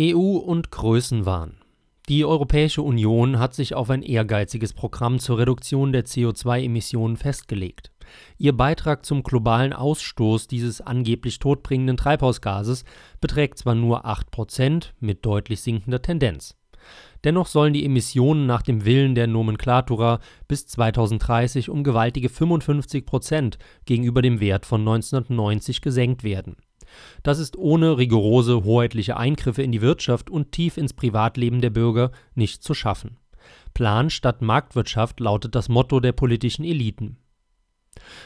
EU und Größenwahn. Die Europäische Union hat sich auf ein ehrgeiziges Programm zur Reduktion der CO2-Emissionen festgelegt. Ihr Beitrag zum globalen Ausstoß dieses angeblich todbringenden Treibhausgases beträgt zwar nur 8 Prozent mit deutlich sinkender Tendenz. Dennoch sollen die Emissionen nach dem Willen der Nomenklatura bis 2030 um gewaltige 55 Prozent gegenüber dem Wert von 1990 gesenkt werden das ist ohne rigorose hoheitliche Eingriffe in die Wirtschaft und tief ins Privatleben der Bürger nicht zu schaffen. Plan statt Marktwirtschaft lautet das Motto der politischen Eliten.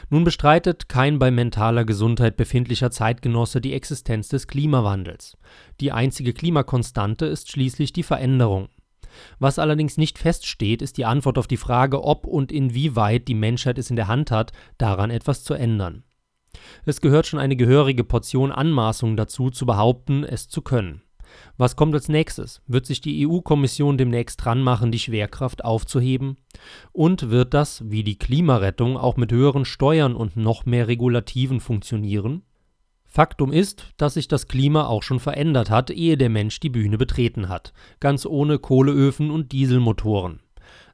Nun bestreitet kein bei mentaler Gesundheit befindlicher Zeitgenosse die Existenz des Klimawandels. Die einzige Klimakonstante ist schließlich die Veränderung. Was allerdings nicht feststeht, ist die Antwort auf die Frage, ob und inwieweit die Menschheit es in der Hand hat, daran etwas zu ändern. Es gehört schon eine gehörige Portion Anmaßung dazu, zu behaupten, es zu können. Was kommt als nächstes? Wird sich die EU-Kommission demnächst dran machen, die Schwerkraft aufzuheben? Und wird das, wie die Klimarettung, auch mit höheren Steuern und noch mehr Regulativen funktionieren? Faktum ist, dass sich das Klima auch schon verändert hat, ehe der Mensch die Bühne betreten hat, ganz ohne Kohleöfen und Dieselmotoren.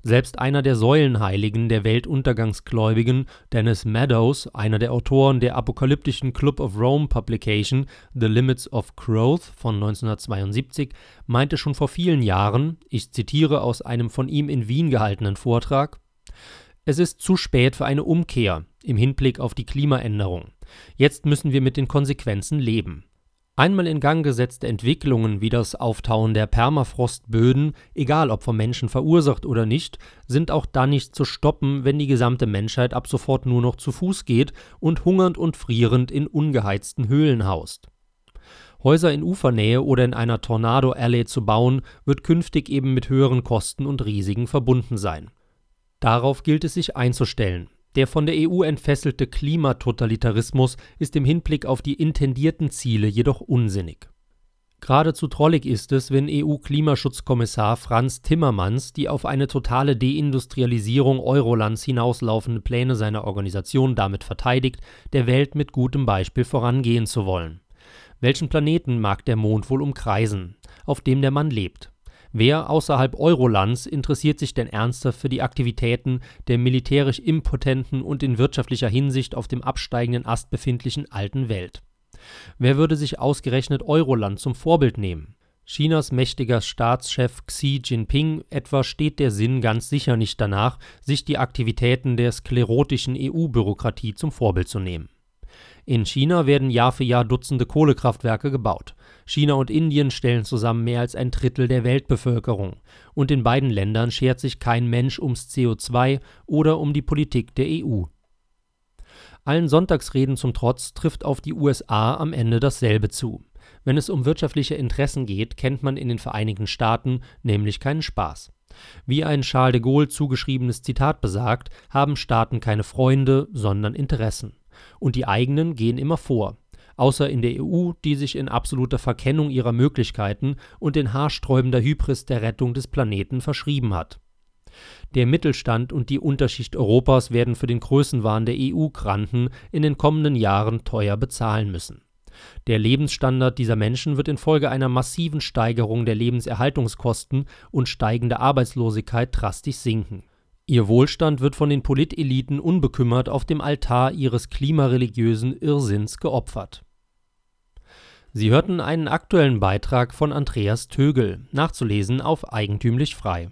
Selbst einer der Säulenheiligen der Weltuntergangsgläubigen, Dennis Meadows, einer der Autoren der apokalyptischen Club of Rome Publication The Limits of Growth von 1972, meinte schon vor vielen Jahren, ich zitiere aus einem von ihm in Wien gehaltenen Vortrag, es ist zu spät für eine Umkehr im Hinblick auf die Klimaänderung. Jetzt müssen wir mit den Konsequenzen leben. Einmal in Gang gesetzte Entwicklungen wie das Auftauen der Permafrostböden, egal ob vom Menschen verursacht oder nicht, sind auch dann nicht zu stoppen, wenn die gesamte Menschheit ab sofort nur noch zu Fuß geht und hungernd und frierend in ungeheizten Höhlen haust. Häuser in Ufernähe oder in einer Tornado Alley zu bauen, wird künftig eben mit höheren Kosten und Risiken verbunden sein. Darauf gilt es sich einzustellen. Der von der EU entfesselte Klimatotalitarismus ist im Hinblick auf die intendierten Ziele jedoch unsinnig. Geradezu drollig ist es, wenn EU-Klimaschutzkommissar Franz Timmermans die auf eine totale Deindustrialisierung Eurolands hinauslaufende Pläne seiner Organisation damit verteidigt, der Welt mit gutem Beispiel vorangehen zu wollen. Welchen Planeten mag der Mond wohl umkreisen, auf dem der Mann lebt? Wer außerhalb Eurolands interessiert sich denn ernsthaft für die Aktivitäten der militärisch impotenten und in wirtschaftlicher Hinsicht auf dem absteigenden Ast befindlichen alten Welt? Wer würde sich ausgerechnet Euroland zum Vorbild nehmen? Chinas mächtiger Staatschef Xi Jinping etwa steht der Sinn ganz sicher nicht danach, sich die Aktivitäten der sklerotischen EU-Bürokratie zum Vorbild zu nehmen. In China werden Jahr für Jahr Dutzende Kohlekraftwerke gebaut. China und Indien stellen zusammen mehr als ein Drittel der Weltbevölkerung. Und in beiden Ländern schert sich kein Mensch ums CO2 oder um die Politik der EU. Allen Sonntagsreden zum Trotz trifft auf die USA am Ende dasselbe zu. Wenn es um wirtschaftliche Interessen geht, kennt man in den Vereinigten Staaten nämlich keinen Spaß. Wie ein Charles de Gaulle zugeschriebenes Zitat besagt, haben Staaten keine Freunde, sondern Interessen und die eigenen gehen immer vor, außer in der EU, die sich in absoluter Verkennung ihrer Möglichkeiten und in haarsträubender Hybris der Rettung des Planeten verschrieben hat. Der Mittelstand und die Unterschicht Europas werden für den Größenwahn der EU-Granten in den kommenden Jahren teuer bezahlen müssen. Der Lebensstandard dieser Menschen wird infolge einer massiven Steigerung der Lebenserhaltungskosten und steigender Arbeitslosigkeit drastisch sinken Ihr Wohlstand wird von den Politeliten unbekümmert auf dem Altar ihres klimareligiösen Irrsinns geopfert. Sie hörten einen aktuellen Beitrag von Andreas Tögel, nachzulesen auf eigentümlich frei